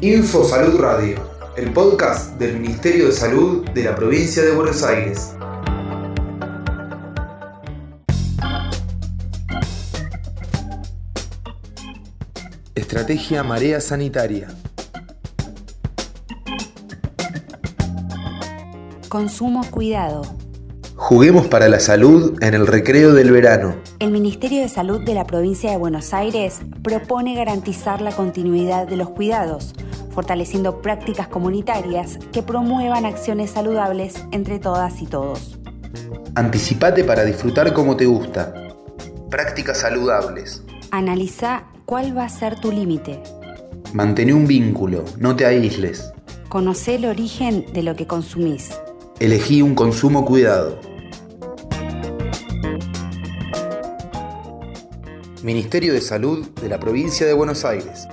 Info Salud Radio, el podcast del Ministerio de Salud de la provincia de Buenos Aires. Estrategia Marea Sanitaria. Consumo cuidado. Juguemos para la salud en el recreo del verano. El Ministerio de Salud de la provincia de Buenos Aires propone garantizar la continuidad de los cuidados, fortaleciendo prácticas comunitarias que promuevan acciones saludables entre todas y todos. Anticipate para disfrutar como te gusta. Prácticas saludables. Analiza cuál va a ser tu límite. Mantén un vínculo, no te aísles. Conoce el origen de lo que consumís. Elegí un consumo cuidado. Ministerio de Salud de la Provincia de Buenos Aires.